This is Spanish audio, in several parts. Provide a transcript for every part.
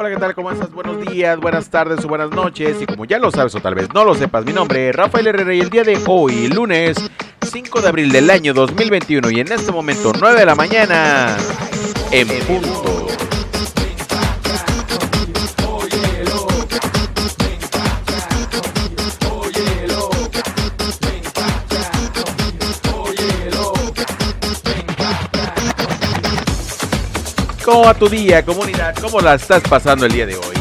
Hola, ¿qué tal? ¿Cómo estás? Buenos días, buenas tardes o buenas noches. Y como ya lo sabes o tal vez no lo sepas, mi nombre es Rafael Herrera y el día de hoy, lunes 5 de abril del año 2021 y en este momento 9 de la mañana, en punto. ¿Cómo va tu día, comunidad? ¿Cómo la estás pasando el día de hoy?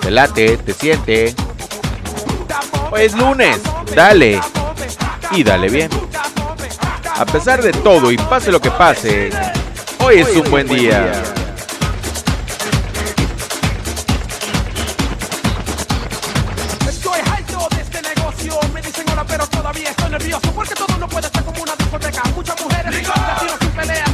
¿Te late? ¿Te siente? Hoy es lunes, dale. Y dale bien. A pesar de todo y pase lo que pase, hoy es un buen día. Estoy harto de este negocio. Me dicen hola, pero todavía estoy nervioso. Porque todo no puede ser como una discoteca. Muchas mujeres, latinos sin peleas.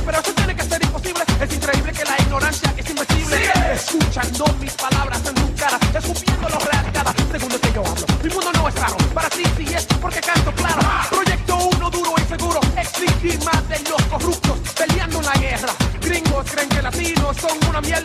Escuchando mis palabras en tu cara. Escupiendo los real cada segundo que yo hablo. Mi mundo no es raro. Para ti sí es porque canto claro. Proyecto uno duro y seguro. Exigir más de los corruptos. Peleando la guerra. Gringos creen que latinos son una miel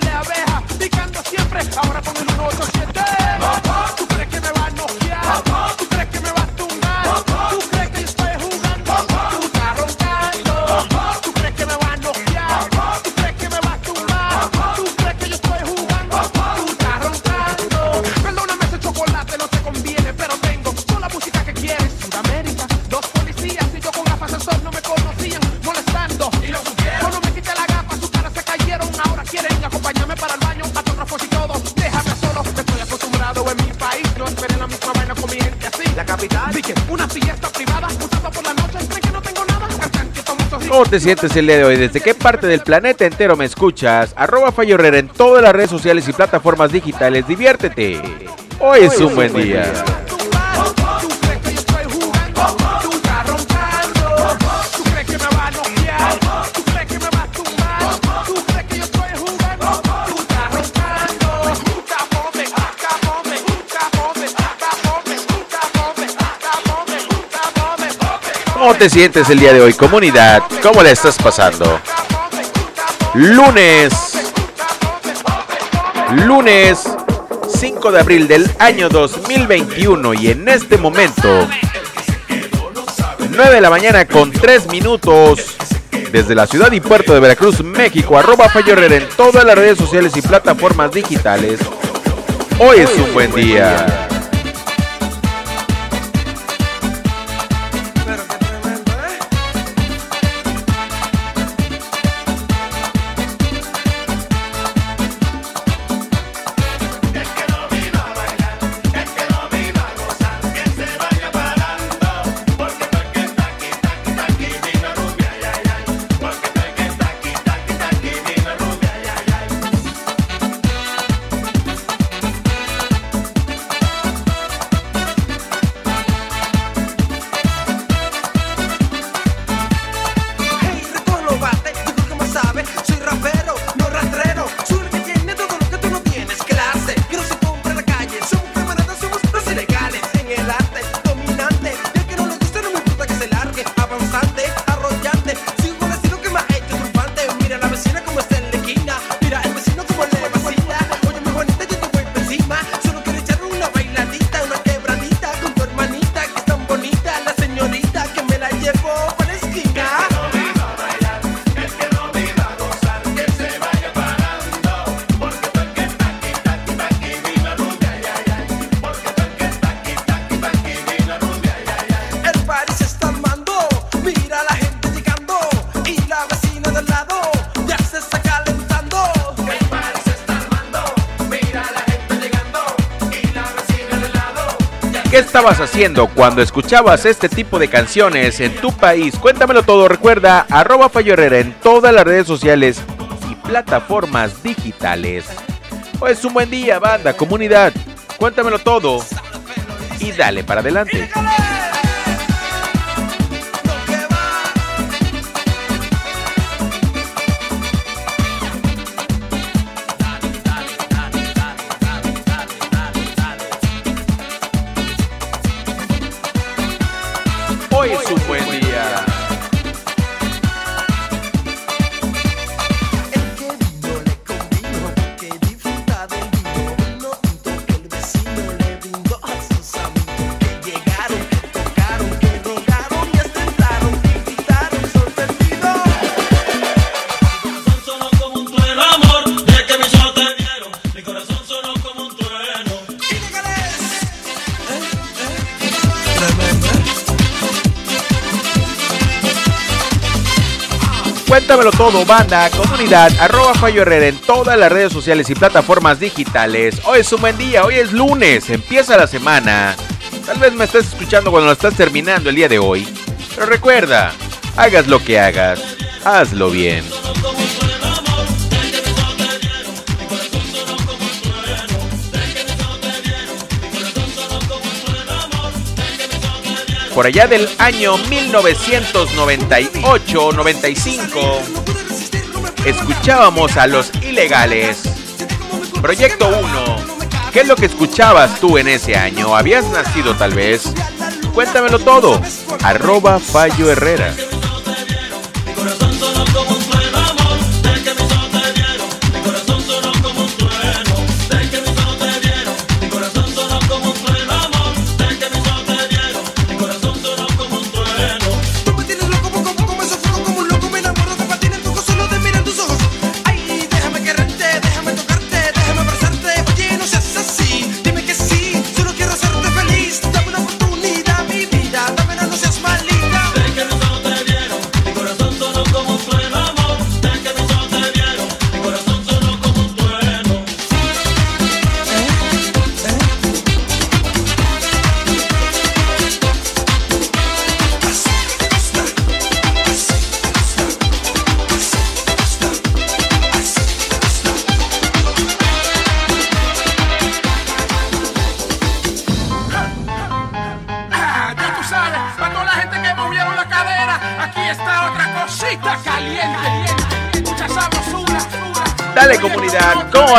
te sientes el día de hoy? ¿Desde qué parte del planeta entero me escuchas? Arroba Fallo Herrera en todas las redes sociales y plataformas digitales. Diviértete. Hoy es un buen día. ¿Cómo te sientes el día de hoy, comunidad? ¿Cómo la estás pasando? Lunes, lunes 5 de abril del año 2021 y en este momento 9 de la mañana con 3 minutos desde la ciudad y puerto de Veracruz, México, arroba Fallo Herrera en todas las redes sociales y plataformas digitales. Hoy es un buen día. Estabas haciendo cuando escuchabas este tipo de canciones en tu país? Cuéntamelo todo. Recuerda, arroba Fallo Herrera en todas las redes sociales y plataformas digitales. Hoy es un buen día, banda, comunidad. Cuéntamelo todo y dale para adelante. Cuéntamelo todo, banda, comunidad, arroba Fallo Herrera en todas las redes sociales y plataformas digitales. Hoy es un buen día, hoy es lunes, empieza la semana. Tal vez me estés escuchando cuando lo estás terminando el día de hoy. Pero recuerda, hagas lo que hagas, hazlo bien. Por allá del año 1998-95, escuchábamos a los ilegales. Proyecto 1. ¿Qué es lo que escuchabas tú en ese año? ¿Habías nacido tal vez? Cuéntamelo todo. Arroba Fallo Herrera.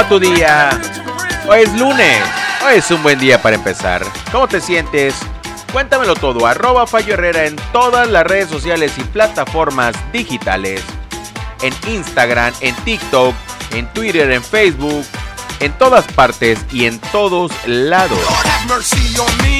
Tu día? Hoy es lunes, hoy es un buen día para empezar. ¿Cómo te sientes? Cuéntamelo todo, arroba Fallo Herrera en todas las redes sociales y plataformas digitales. En Instagram, en TikTok, en Twitter, en Facebook, en todas partes y en todos lados. Lord have mercy on me.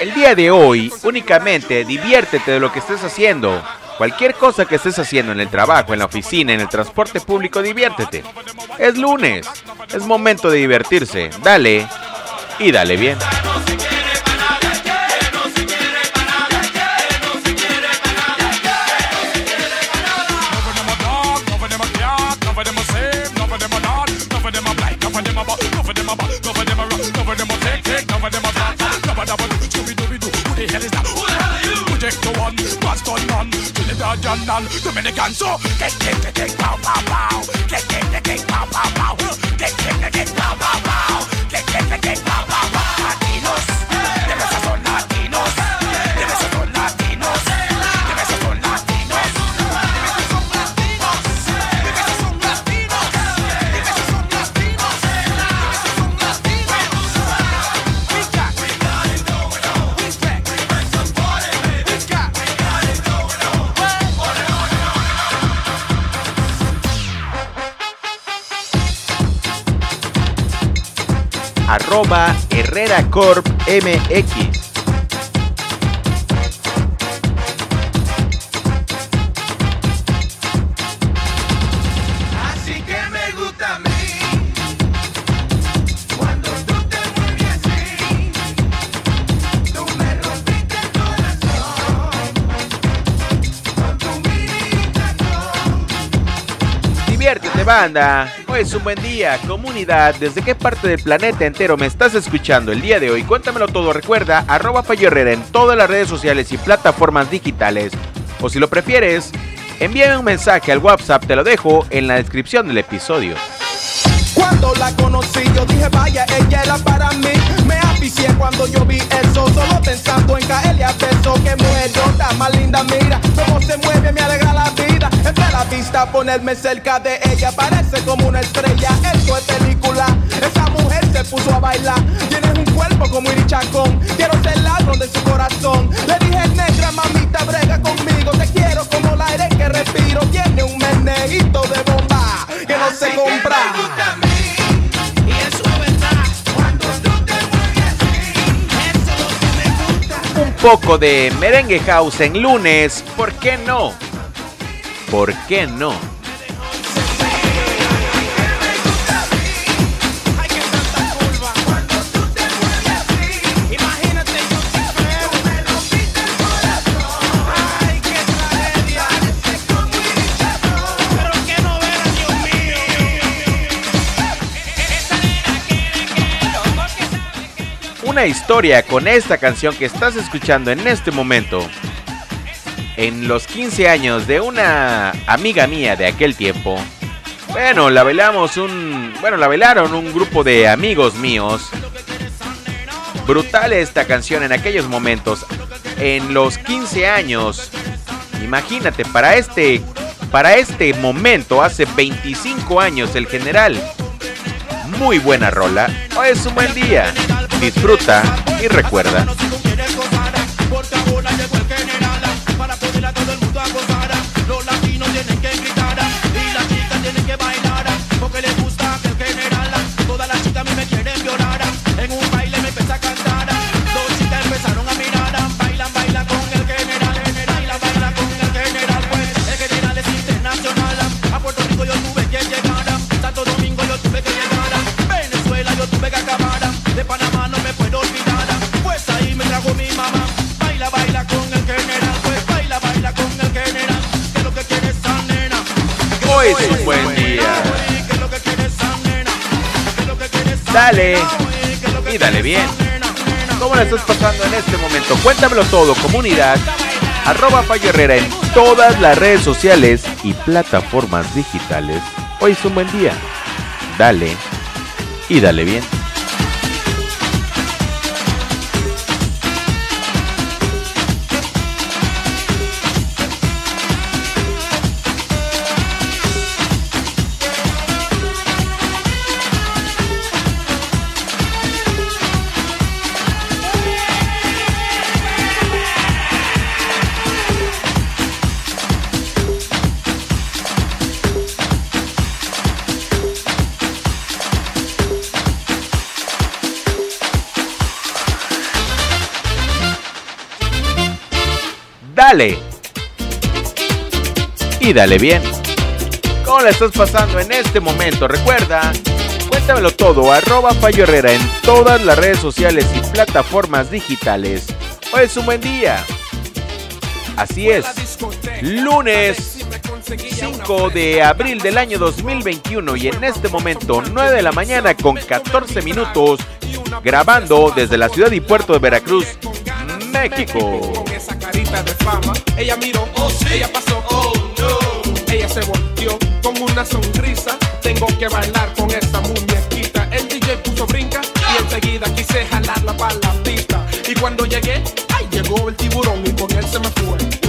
El día de hoy únicamente diviértete de lo que estés haciendo. Cualquier cosa que estés haciendo en el trabajo, en la oficina, en el transporte público, diviértete. Es lunes, es momento de divertirse. Dale y dale bien. London, Dominican. So, kick, kick, kick, pow, pow, pow. Kick, kick, kick, pow, pow, pow. arroba herreracorpmx. Banda. Hoy es un buen día, comunidad. ¿Desde qué parte del planeta entero me estás escuchando el día de hoy? Cuéntamelo todo. Recuerda, arroba Fallo Herrera en todas las redes sociales y plataformas digitales. O si lo prefieres, envíame un mensaje al WhatsApp, te lo dejo en la descripción del episodio. Cuando la conocí, yo dije, vaya, ella era para mí. Me cuando yo vi eso, solo pensando en caerle a beso. Que mujer está más linda, mira cómo se mueve, me alegra la vida. Entre la vista, ponerme cerca de ella, parece como una estrella. Esto es película, esa mujer se puso a bailar. Tienes un cuerpo como Irichacón, quiero ser ladrón de su corazón. Le dije, negra, mamita, brega conmigo, te quiero como el aire que respiro. Tiene un meneguito de bomba que no se compra. Poco de merengue house en lunes, ¿por qué no? ¿Por qué no? Una historia con esta canción que estás escuchando en este momento. En los 15 años de una amiga mía de aquel tiempo. Bueno, la velamos un. Bueno, la velaron un grupo de amigos míos. Brutal esta canción en aquellos momentos. En los 15 años. Imagínate, para este. Para este momento, hace 25 años, el general. Muy buena rola. Hoy es un buen día. Disfruta y recuerda. Hoy es un buen día. Dale. Y dale bien. ¿Cómo la estás pasando en este momento? Cuéntamelo todo, comunidad. Arroba Fallo Herrera en todas las redes sociales y plataformas digitales. Hoy es un buen día. Dale. Y dale bien. Dale. Y dale bien. ¿Cómo la estás pasando en este momento? Recuerda, cuéntamelo todo, arroba Fallo Herrera en todas las redes sociales y plataformas digitales. Hoy es un buen día. Así es. Lunes 5 de abril del año 2021 y en este momento 9 de la mañana con 14 minutos grabando desde la ciudad y puerto de Veracruz, México. Ella miró, ella pasó, oh no. Ella se volteó con una sonrisa. Tengo que bailar con esta muñequita. El DJ puso brinca y enseguida quise jalarla para la pista. Y cuando llegué, ay, llegó el tiburón y con él se me fue.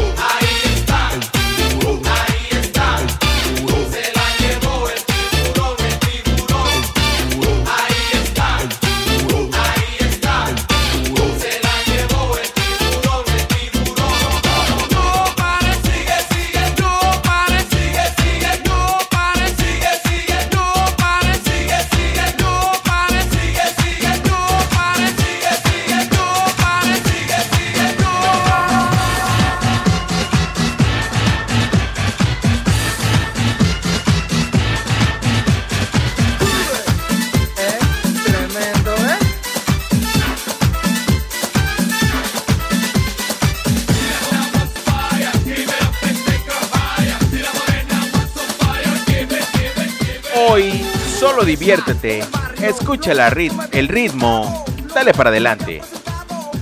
diviértete, escucha la rit el ritmo, dale para adelante.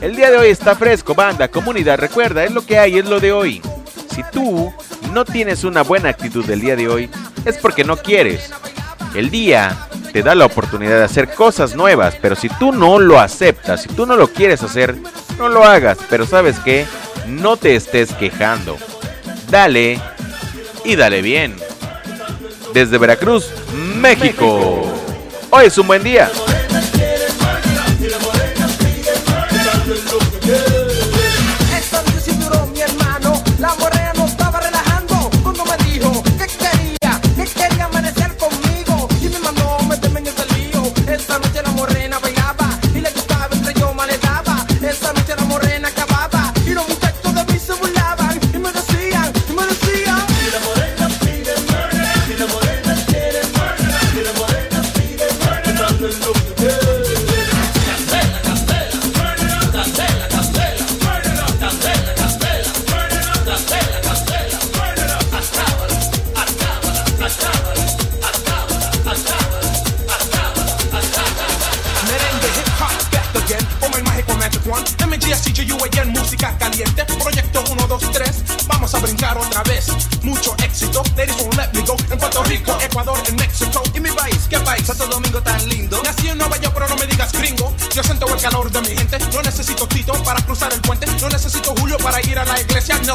El día de hoy está fresco, banda, comunidad, recuerda, es lo que hay, es lo de hoy. Si tú no tienes una buena actitud del día de hoy, es porque no quieres. El día te da la oportunidad de hacer cosas nuevas, pero si tú no lo aceptas, si tú no lo quieres hacer, no lo hagas, pero sabes qué, no te estés quejando. Dale y dale bien. Desde Veracruz, México. Hoy es un buen día.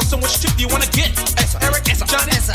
so much shit you wanna get? S, Eric, S, John, S.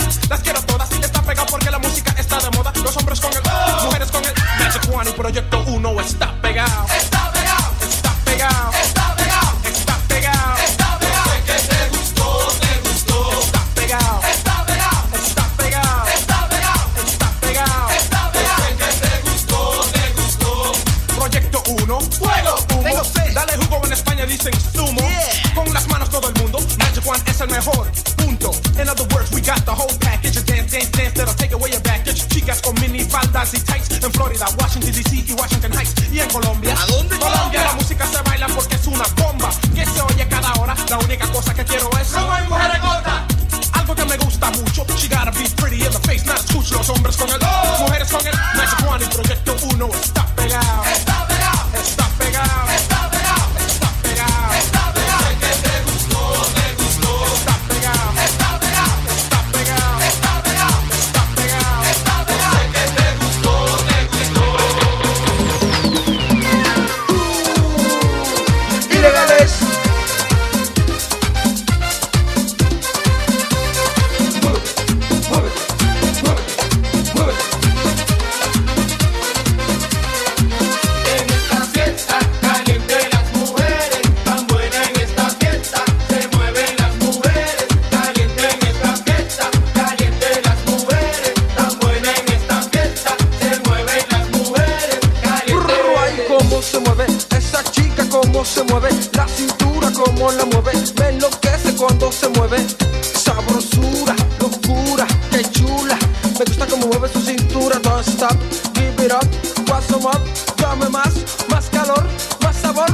cómo se mueve, la cintura cómo la mueve, me enloquece cuando se mueve. Sabrosura, locura, qué chula, me gusta cómo mueve su cintura. Don't stop, give it up, pass them up, dame más, más calor, más sabor.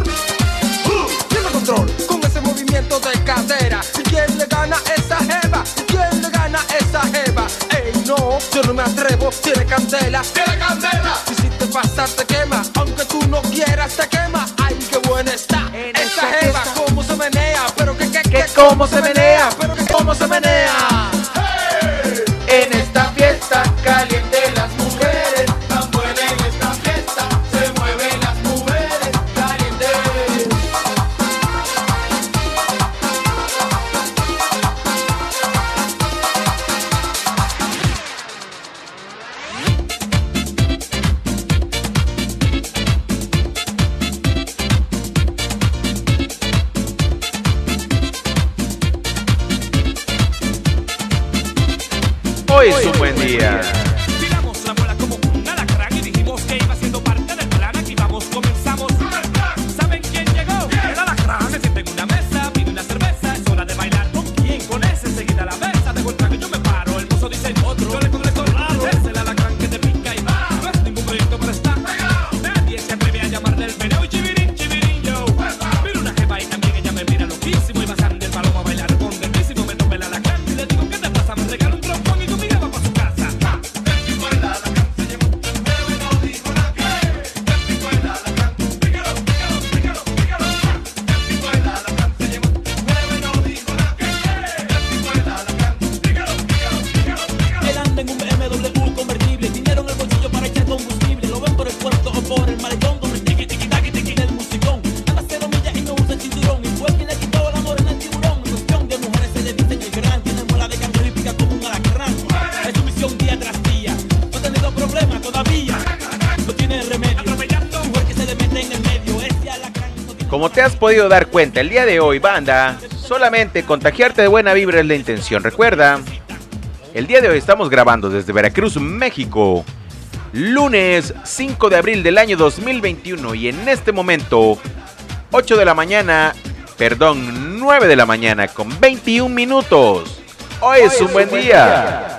Uh, tiene control con ese movimiento de cadera. ¿Y quién le gana esa jeva? ¿Y quién le gana esa jeva? Ey, no, yo no me atrevo, tiene candela, tiene candela. Y si te pasas te quema. cómo se me Como te has podido dar cuenta el día de hoy, banda, solamente contagiarte de buena vibra es la intención. Recuerda, el día de hoy estamos grabando desde Veracruz, México. Lunes 5 de abril del año 2021 y en este momento 8 de la mañana, perdón, 9 de la mañana con 21 minutos. Hoy, es un buen día.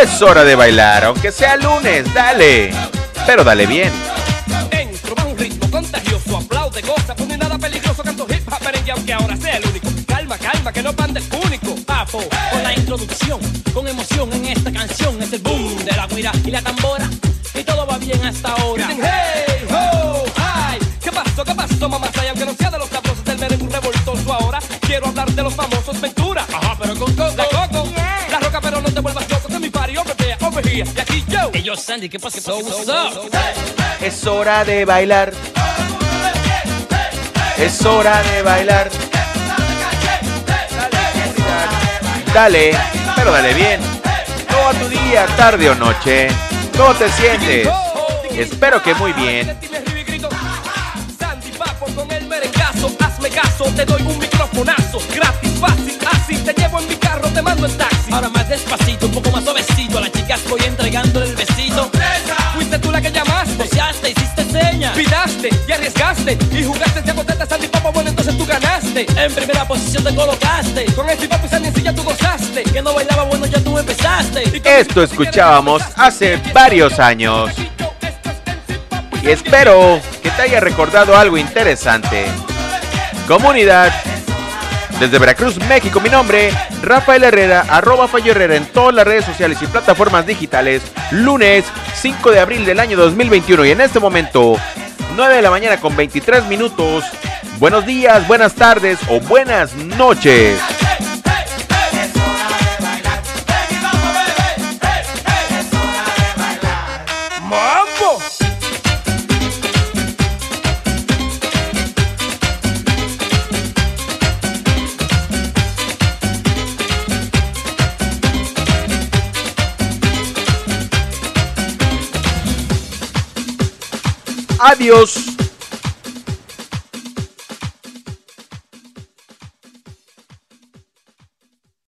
Es hora de bailar, aunque sea lunes, dale. Pero dale bien. Dentro va un ritmo contagioso, aplaude, goza, pues no hay nada peligroso, canto hip hop, merengue, aunque ahora sea el único. Calma, calma, que no panda el único. Papo, con la introducción, con emoción en esta canción, es el boom de la guira y la tambora. Y todo va bien hasta ahora. Dicen, hey, ho, ay, ¿qué pasó, qué pasó, mamá? Say, aunque no sea de los sabrosos del merengue revoltoso ahora, quiero hablar de los famosos 20 here. Y aquí yo. Y yo, Sandy, ¿qué pasa? What's up? Es hora de bailar. Es hora de bailar. Dale, pero dale bien. Todo tu día, tarde o noche. ¿Cómo te sientes? Espero que muy bien. Sandy Papo con el merengazo, hazme caso, te doy un microfonazo, gratis, fácil, así, te llevo en mi carro, te mando en taxi. Ahora más despacito, un poco más suavecito, a las chicas voy entregándole el besito. Fuiste tú la que llamaste, boceaste, hiciste señas, pidaste y arriesgaste, y jugaste de boteta, Sandy Papo, bueno, entonces tú ganaste. En primera posición te colocaste, con Sandy en ya tú gozaste, que no bailaba, bueno, ya tú empezaste. Esto escuchábamos hace varios años. Y espero que te haya recordado algo interesante. Comunidad. Desde Veracruz, México, mi nombre, Rafael Herrera, arroba Fallo Herrera en todas las redes sociales y plataformas digitales. Lunes 5 de abril del año 2021 y en este momento, 9 de la mañana con 23 minutos. Buenos días, buenas tardes o buenas noches. Adiós.